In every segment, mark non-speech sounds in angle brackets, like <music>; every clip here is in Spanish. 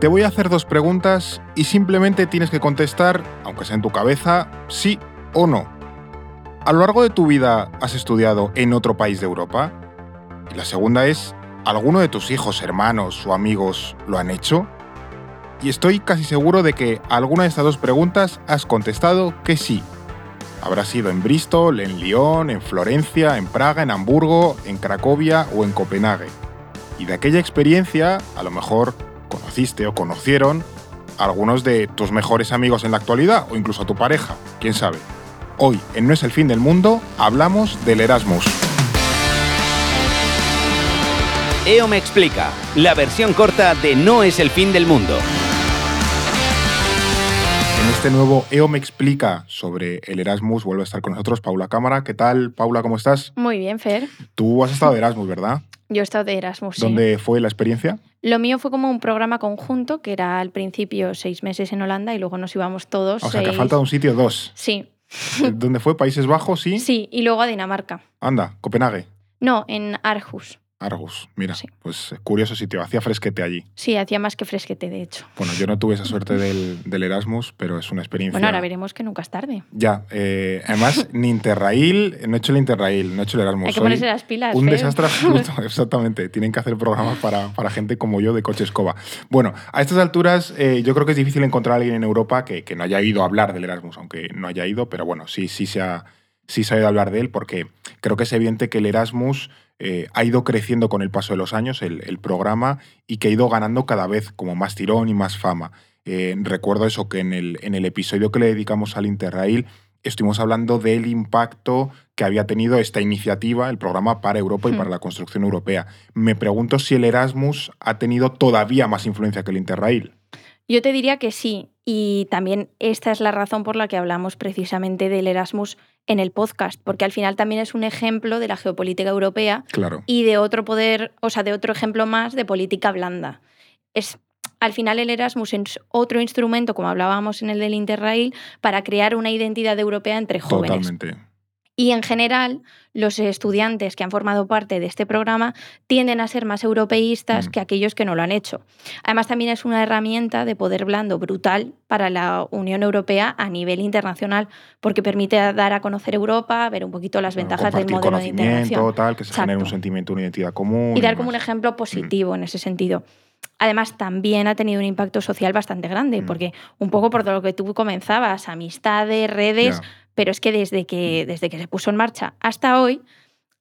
Te voy a hacer dos preguntas y simplemente tienes que contestar, aunque sea en tu cabeza, sí o no. ¿A lo largo de tu vida has estudiado en otro país de Europa? Y la segunda es, ¿alguno de tus hijos, hermanos o amigos lo han hecho? Y estoy casi seguro de que a alguna de estas dos preguntas has contestado que sí. Habrá sido en Bristol, en Lyon, en Florencia, en Praga, en Hamburgo, en Cracovia o en Copenhague. Y de aquella experiencia, a lo mejor conociste o conocieron a algunos de tus mejores amigos en la actualidad o incluso a tu pareja, quién sabe. Hoy, en No es el fin del mundo, hablamos del Erasmus. EO me explica, la versión corta de No es el fin del mundo. En este nuevo EO me explica sobre el Erasmus vuelve a estar con nosotros Paula Cámara. ¿Qué tal, Paula? ¿Cómo estás? Muy bien, Fer. Tú has estado de Erasmus, ¿verdad? Yo he estado de Erasmus. sí. ¿Dónde fue la experiencia? Lo mío fue como un programa conjunto, que era al principio seis meses en Holanda y luego nos íbamos todos. O sea, que falta un sitio dos. Sí, ¿Dónde fue? ¿Países Bajos? Sí. sí, y luego a Dinamarca. Anda, Copenhague. No, en Aarhus. Argus, mira, Sí. pues curioso sitio, hacía fresquete allí. Sí, hacía más que fresquete, de hecho. Bueno, yo no tuve esa suerte del, del Erasmus, pero es una experiencia. Bueno, ahora veremos que nunca es tarde. Ya, eh, además, <laughs> ni Interrail, no he hecho el Interrail, no he hecho el Erasmus. Hay que ponerse las pilas. Un desastre <laughs> absoluto, <laughs> exactamente. Tienen que hacer programas para, para gente como yo de coche escoba. Bueno, a estas alturas eh, yo creo que es difícil encontrar a alguien en Europa que, que no haya ido a hablar del Erasmus, aunque no haya ido, pero bueno, sí, sí se ha, sí se ha ido a hablar de él porque creo que es evidente que el Erasmus eh, ha ido creciendo con el paso de los años, el, el programa, y que ha ido ganando cada vez como más tirón y más fama. Eh, recuerdo eso, que en el, en el episodio que le dedicamos al Interrail estuvimos hablando del impacto que había tenido esta iniciativa, el programa para Europa y Hmm. para la construcción europea. Me pregunto si el Erasmus ha tenido todavía más influencia que el Interrail. Yo te diría que sí, y también esta es la razón por la que hablamos precisamente del Erasmus en el podcast, porque al final también es un ejemplo de la geopolítica europea Claro. y de otro poder, o sea, de otro ejemplo más de política blanda. Es al final el Erasmus es otro instrumento, como hablábamos en el del Interrail, para crear una identidad europea entre jóvenes. Totalmente. Y en general, los estudiantes que han formado parte de este programa tienden a ser más europeístas Mm. que aquellos que no lo han hecho. Además, también es una herramienta de poder blando brutal para la Unión Europea a nivel internacional, porque permite dar a conocer Europa, ver un poquito las ventajas del modelo de integración tal, que se genere un Exacto. sentimiento, una identidad común. y dar como un ejemplo positivo en ese sentido. Además, también ha tenido un impacto social bastante grande, Mm. porque un poco por lo que tú comenzabas, amistades, redes. Pero es que desde que, desde que se puso en marcha hasta hoy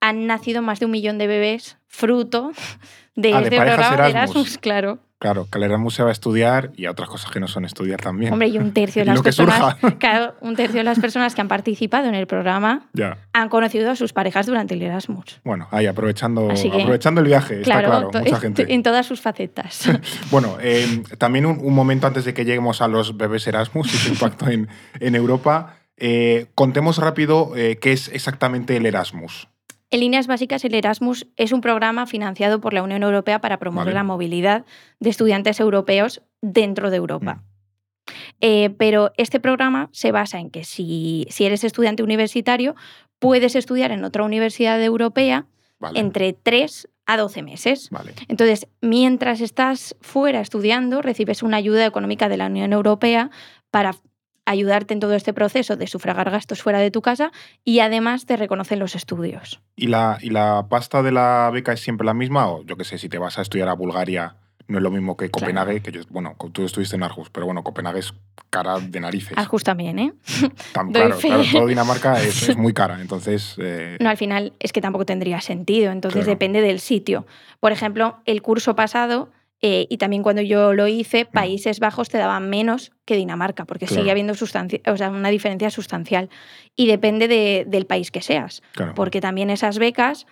han nacido más de un millón de bebés fruto <laughs> de Ah, de este programa de Erasmus. Erasmus, claro. Claro, que el Erasmus se va a estudiar y a otras cosas que no son estudiar también. Hombre, y un tercio de <laughs> las personas, <laughs> claro, un tercio de las personas que han participado en el programa Ya. han conocido a sus parejas durante el Erasmus. Bueno, ahí aprovechando, que- aprovechando el viaje, está claro, mucha gente. en todas sus facetas. Bueno, eh, también un, un momento antes de que lleguemos a los bebés Erasmus y su impacto en, en Europa, eh, contemos rápido eh, qué es exactamente el Erasmus. En líneas básicas, el Erasmus es un programa financiado por la Unión Europea para promover Vale. la movilidad de estudiantes europeos dentro de Europa. Mm. Eh, pero este programa se basa en que si, si eres estudiante universitario, puedes estudiar en otra universidad europea Vale. entre 3 a 12 meses. Vale. Entonces, mientras estás fuera estudiando, recibes una ayuda económica de la Unión Europea para ayudarte en todo este proceso de sufragar gastos fuera de tu casa y además te reconocen los estudios. ¿Y la, ¿Y la pasta de la beca es siempre la misma? O yo qué sé, si te vas a estudiar a Bulgaria, no es lo mismo que Copenhague, que yo, bueno, tú estuviste en Argus, pero bueno, Copenhague es cara de narices. Arjus también, ¿eh? <laughs> Tan- claro, claro, todo Dinamarca es, es <laughs> muy cara, entonces... eh, No, al final es que tampoco tendría sentido, entonces Claro. depende del sitio. Por ejemplo, el curso pasado, eh, y también cuando yo lo hice, Países Bajos te daban menos que Dinamarca, porque Mm. Claro. sigue habiendo sustancia, o sea, una diferencia sustancial. Y depende de- del país que seas, claro. porque también esas becas,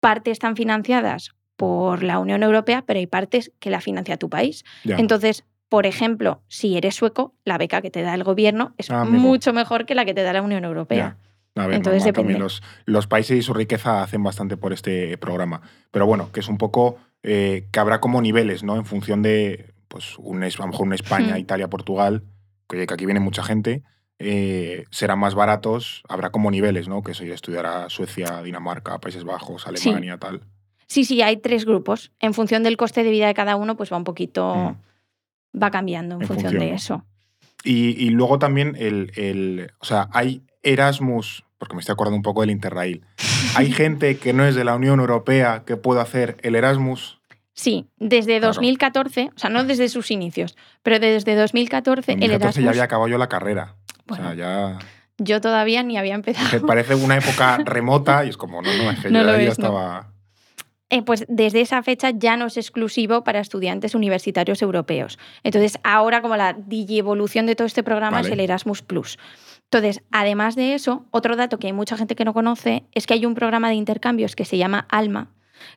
parte están financiadas por la Unión Europea, pero hay partes que la financia tu país. ya. Entonces, por ejemplo, si eres sueco, la beca que te da el gobierno es Ah, mucho mejor que la que te da la Unión Europea. A ver, Entonces normal, también depende. los, los países y su riqueza hacen bastante por este programa. Pero bueno, que es un poco eh, que habrá como niveles, ¿no? En función de, pues, un, a lo mejor una España, Hmm. Italia, Portugal, que, que aquí viene mucha gente, eh, serán más baratos, habrá como niveles, ¿no? Que eso ya estudiará Suecia, Dinamarca, Países Bajos, Sí. Alemania, tal. Sí, sí, hay tres grupos. En función del coste de vida de cada uno, pues va un poquito. Mm. va cambiando en, En función, función, de ¿no? eso. Y, y luego también el, el- O sea, hay Erasmus, porque me estoy acordando un poco del Interrail. Hay gente que no es de la Unión Europea que puede hacer el Erasmus. Sí, desde Claro. 2014, o sea, no desde sus inicios, pero desde 2014 En el 2014 Erasmus, ya había acabado yo la carrera. Bueno. O sea, ya. yo todavía ni había empezado. parece una época <laughs> remota y es como, no, no, es que No ya no. estaba. Eh, pues desde esa fecha ya no es exclusivo para estudiantes universitarios europeos. Entonces, ahora como la digievolución de todo este programa es el Erasmus Plus. Entonces, además de eso, otro dato que hay mucha gente que no conoce es que hay un programa de intercambios que se llama ALMA,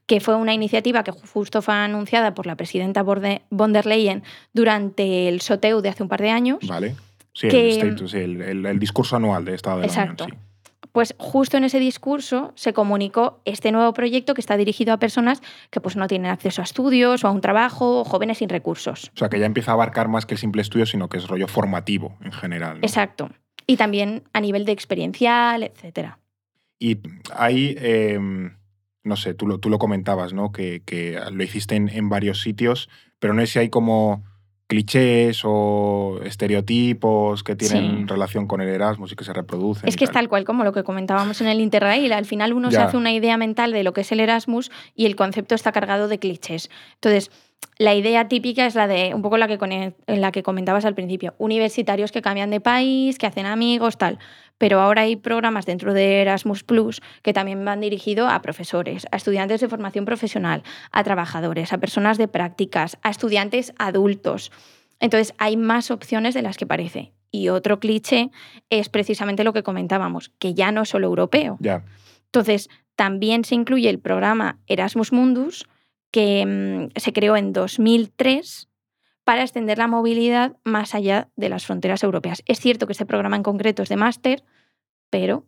que fue una iniciativa que justo fue anunciada por la presidenta von der Leyen durante el SOTEU de hace un par de años. Vale. Sí, Que- el, status, sí, el, el- el discurso anual de Estado de Exacto. la Unión. Pues justo en ese discurso se comunicó este nuevo proyecto que está dirigido a personas que pues no tienen acceso a estudios o a un trabajo o jóvenes sin recursos. O sea, que ya empieza a abarcar más que el simple estudio, sino que es rollo formativo en general. ¿no? Exacto. Y también a nivel de experiencial, etcétera. Y hay, eh, no sé, tú lo, tú lo comentabas, ¿no? Que, que lo hiciste en, en varios sitios, pero no sé si hay como clichés o estereotipos que tienen Sí. relación con el Erasmus y que se reproducen. Es que es tal. cual como lo que comentábamos en el Interrail. Al final uno se hace una idea mental de lo que es el Erasmus y el concepto está cargado de clichés. Entonces, la idea típica es la de, un poco la que, cone- la que comentabas al principio, universitarios que cambian de país, que hacen amigos, tal. Pero ahora hay programas dentro de Erasmus Plus que también van dirigidos a profesores, a estudiantes de formación profesional, a trabajadores, a personas de prácticas, a estudiantes adultos. Entonces, hay más opciones de las que parece. Y otro cliché es precisamente lo que comentábamos, que ya no es solo europeo. Ya, Entonces, también se incluye el programa Erasmus Mundus, que mm, se creó en 2003 para extender la movilidad más allá de las fronteras europeas. Es cierto que este programa en concreto es de máster, pero...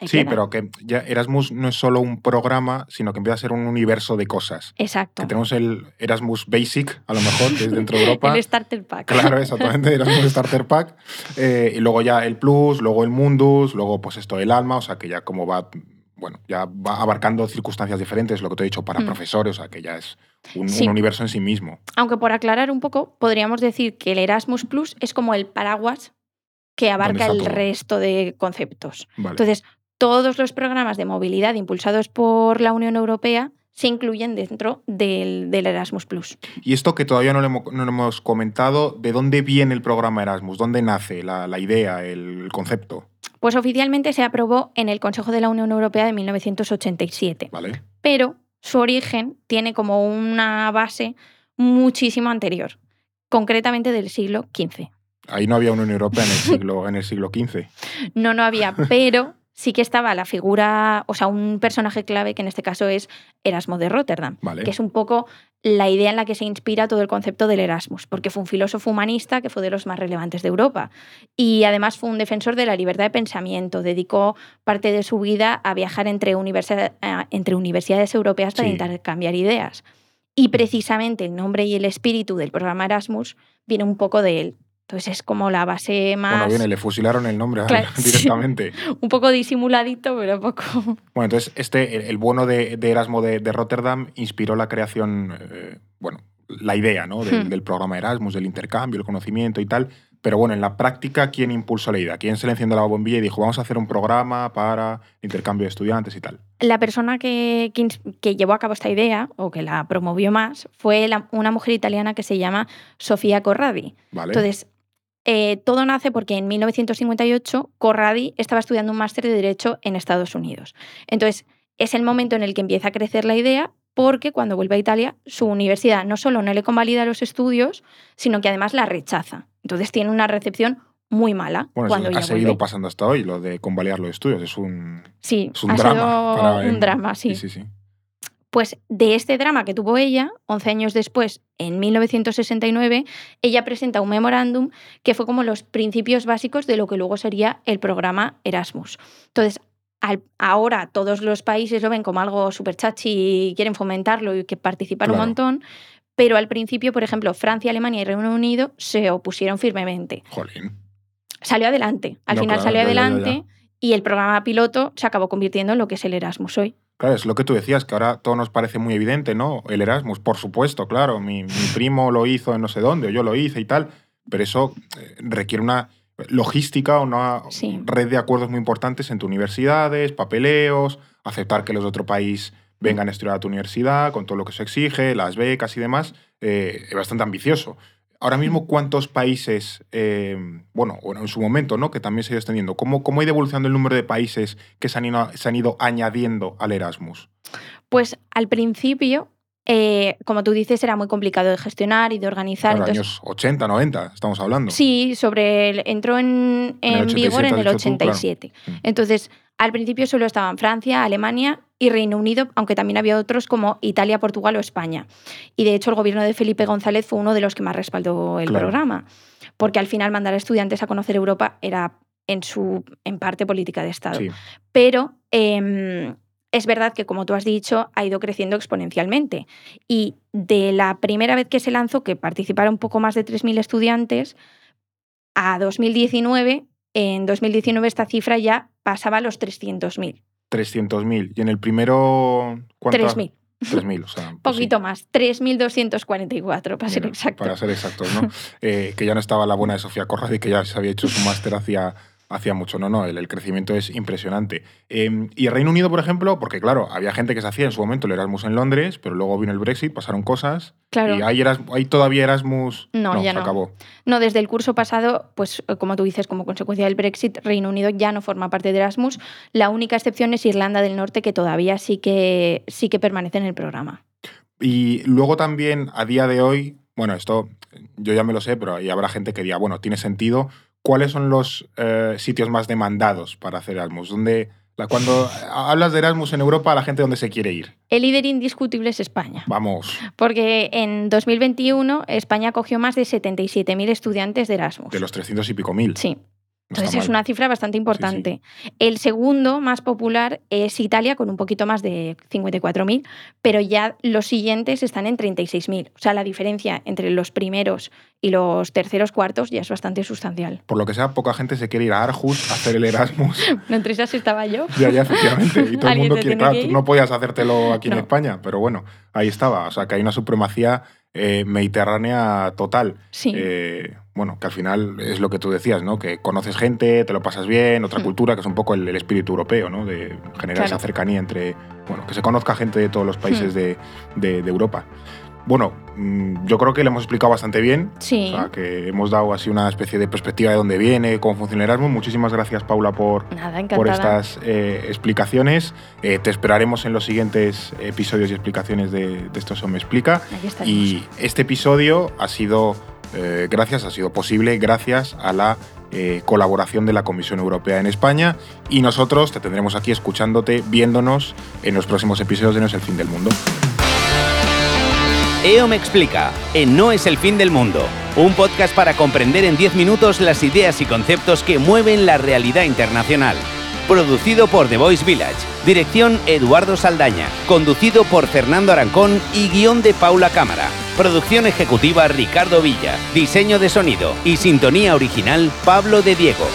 sí, queda. pero que ya Erasmus no es solo un programa, sino que empieza a ser un universo de cosas. Exacto. Que tenemos el Erasmus Basic, a lo mejor, que es dentro de <laughs> Europa. El Starter Pack. Claro, exactamente, Erasmus Starter Pack. Eh, y luego ya el Plus, luego el Mundus, luego pues esto el Alma, o sea que ya como va, bueno, ya va abarcando circunstancias diferentes, lo que te he dicho para Mm. profesores, o sea que ya es un, Sí. un universo en sí mismo. Aunque por aclarar un poco, podríamos decir que el Erasmus Plus es como el paraguas que abarca el todo. resto de conceptos. Vale. Entonces, todos los programas de movilidad impulsados por la Unión Europea se incluyen dentro del, del Erasmus Plus. y esto que todavía no lo hemos, no lo hemos comentado, ¿de dónde viene el programa Erasmus? ¿Dónde nace la, la idea, el, concepto? Pues oficialmente se aprobó en el Consejo de la Unión Europea de 1987, ¿Vale? pero su origen tiene como una base muchísimo anterior, concretamente del siglo XV. Ahí no había Unión Europea en el <laughs> siglo, en el siglo XV. No, no había, pero sí que estaba la figura, o sea, un personaje clave que en este caso es Erasmo de Rotterdam, Vale. que es un poco la idea en la que se inspira todo el concepto del Erasmus, porque fue un filósofo humanista que fue de los más relevantes de Europa y además fue un defensor de la libertad de pensamiento, dedicó parte de su vida a viajar entre, universi- eh, entre universidades europeas para Sí. intercambiar ideas. Y precisamente el nombre y el espíritu del programa Erasmus viene un poco de él. Entonces es como la base más... Bueno, viene, le fusilaron el nombre Claro, <laughs> sí. directamente. un poco disimuladito, pero poco. Bueno, entonces este, el, el bueno de, de Erasmo de, de Rotterdam inspiró la creación, eh, bueno, la idea ¿no? del, Hmm. del programa Erasmus, del intercambio, el conocimiento y tal. Pero bueno, en la práctica, ¿quién impulsó la idea? ¿Quién se le encendió la bombilla y dijo, vamos a hacer un programa para intercambio de estudiantes y tal? La persona que, que, llevó a cabo esta idea, o que la promovió más, fue la- una mujer italiana que se llama Sofía Corradi. ¿Vale? Entonces, eh, todo nace porque en 1958 Corradi estaba estudiando un máster de Derecho en Estados Unidos. Entonces, es el momento en el que empieza a crecer la idea porque cuando vuelve a Italia, su universidad no solo no le convalida los estudios, sino que además la rechaza. Entonces, tiene una recepción muy mala bueno, cuando ha seguido vuelve. pasando hasta hoy, lo de convalidar los estudios. Es un, Sí, es un ha drama. sido para- un drama, sí. sí, sí. Pues de este drama que tuvo ella, 11 años después, en 1969, ella presenta un memorándum que fue como los principios básicos de lo que luego sería el programa Erasmus. Entonces, al- ahora todos los países lo ven como algo súper chachi y quieren fomentarlo y que participan Claro. un montón, pero al principio, por ejemplo, Francia, Alemania y Reino Unido se opusieron firmemente. Jolín. Salió adelante, al No, final claro, salió ya, ya, ya, ya. adelante y el programa piloto se acabó convirtiendo en lo que es el Erasmus hoy. Claro, es lo que tú decías, que ahora todo nos parece muy evidente, ¿no? El Erasmus, por supuesto, claro, mi, mi primo lo hizo en no sé dónde, o yo lo hice y tal, pero eso eh, requiere una logística, una Sí. red de acuerdos muy importantes entre universidades, papeleos, aceptar que los de otro país vengan a estudiar a tu universidad, con todo lo que se exige, las becas y demás, eh, es bastante ambicioso. Ahora mismo, ¿cuántos países, eh, bueno, bueno, en su momento, ¿no? que también se ha ido extendiendo, ¿cómo, cómo ha ido evolucionando el número de países que se han ido, se han ido añadiendo al Erasmus? Pues al principio, eh, como tú dices, era muy complicado de gestionar y de organizar. Claro, entonces, años 80, 90, estamos hablando. Sí, sobre el- entró en, En el en vigor 87 en el has dicho tú, claro. 87. Mm. Entonces, al principio solo estaban Francia, Alemania y Reino Unido, aunque también había otros como Italia, Portugal o España. Y de hecho, el gobierno de Felipe González fue uno de los que más respaldó el Claro. programa, porque al final mandar a estudiantes a conocer Europa era en su en parte política de Estado. Sí, Pero em, es verdad que, como tú has dicho, ha ido creciendo exponencialmente. Y de la primera vez que se lanzó, que participaron un poco más de 3.000 estudiantes, a 2019, en 2019 esta cifra ya pasaba a los 300.000. 300.000. Y en el primero... ¿cuánto? 3.000. 3.000, o sea... <laughs> pues sí. Poquito más. 3.244, para ser Mira, exacto. Para ser exactos, ¿no? Eh, que ya no estaba la buena de Sofía Corradi, que ya se había hecho su máster hacía, hacía mucho. No, no, el, el crecimiento es impresionante. Eh, y el Reino Unido, por ejemplo, porque claro, había gente que se hacía en su momento el Erasmus en Londres, pero luego vino el Brexit, pasaron cosas. Claro. Y Eras- hay todavía Erasmus. No, ya se no. acabó. No, desde el curso pasado, pues eh, como tú dices, como consecuencia del Brexit, Reino Unido ya no forma parte de Erasmus. La única excepción es Irlanda del Norte, que todavía sí que, sí que permanece en el programa. Y luego también, a día de hoy, bueno, esto yo ya me lo sé, pero ahí habrá gente que diga, bueno, tiene sentido. ¿Cuáles son los eh, sitios más demandados para hacer Erasmus? Donde, la- cuando hablas de Erasmus en Europa, la gente dónde se quiere ir. El líder indiscutible es España, Vamos, porque en 2021 España acogió más de 77.000 estudiantes de Erasmus. de los 300 y pico mil. Sí, Entonces es una cifra bastante importante. El segundo más popular es Italia, con un poquito más de 54.000, pero ya los siguientes están en 36.000. O sea, la diferencia entre los primeros y los terceros cuartos ya es bastante sustancial. Por lo que sea, poca gente se quiere ir a Arhus a hacer el Erasmus. <laughs> No, entre esas estaba yo. ya, ya, efectivamente. Y todo el mundo quiere. Claro, tú no podías hacértelo aquí en. España, pero bueno, ahí estaba. O sea, que hay una supremacía eh, mediterránea total. Sí. Eh, bueno, que al final es lo que tú decías, ¿no? Que conoces gente, te lo pasas bien, otra Mm. cultura, que es un poco el, el espíritu europeo, ¿no? De generar esa cercanía entre, bueno, que se conozca gente de todos los países Mm. de, de- de Europa. Bueno, mm, yo creo que le hemos explicado bastante bien. Sí. O sea, que hemos dado así una especie de perspectiva de dónde viene, cómo funciona el Erasmus. Muchísimas gracias, Paula, por, Nada, por estas eh, explicaciones. Eh, te esperaremos en los siguientes episodios y explicaciones de, de esto se me explica. Y este episodio ha sido, eh, gracias, ha sido posible gracias a la eh, colaboración de la Comisión Europea en España y nosotros te tendremos aquí escuchándote, viéndonos en los próximos episodios de No es el fin del mundo. EO me explica, en No es el fin del mundo, un podcast para comprender en 10 minutos las ideas y conceptos que mueven la realidad internacional. Producido por The Voice Village, dirección Eduardo Saldaña, conducido por Fernando Arancón y guion de Paula Cámara. Producción ejecutiva Ricardo Villa, diseño de sonido y sintonía original Pablo de Diego.